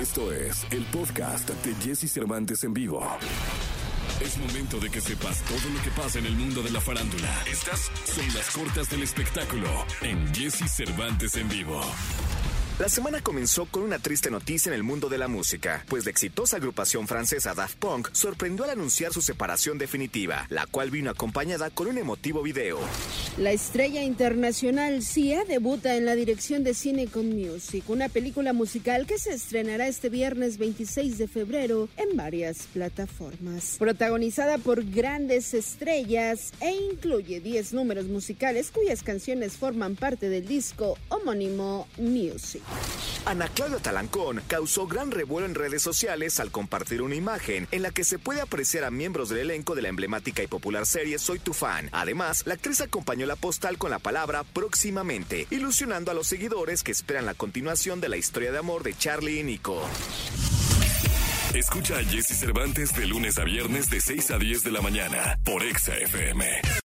Esto es el podcast de Jesse Cervantes en vivo. Es momento de que sepas todo lo que pasa en el mundo de la farándula. Estas son las cortas del espectáculo en Jesse Cervantes en vivo. La semana comenzó con una triste noticia en el mundo de la música, pues la exitosa agrupación francesa Daft Punk sorprendió al anunciar su separación definitiva, la cual vino acompañada con un emotivo video. La estrella internacional Sia debuta en la dirección de cine con Music, una película musical que se estrenará este viernes 26 de febrero en varias plataformas. Protagonizada por grandes estrellas e incluye 10 números musicales cuyas canciones forman parte del disco homónimo Music. Ana Claudia Talancón causó gran revuelo en redes sociales al compartir una imagen en la que se puede apreciar a miembros del elenco de la emblemática y popular serie Soy tu fan. Además, la actriz acompañó la postal con la palabra próximamente, ilusionando a los seguidores que esperan la continuación de la historia de amor de Charlie y Nico. Escucha a Jesse Cervantes de lunes a viernes de 6 a 10 de la mañana por Exa FM.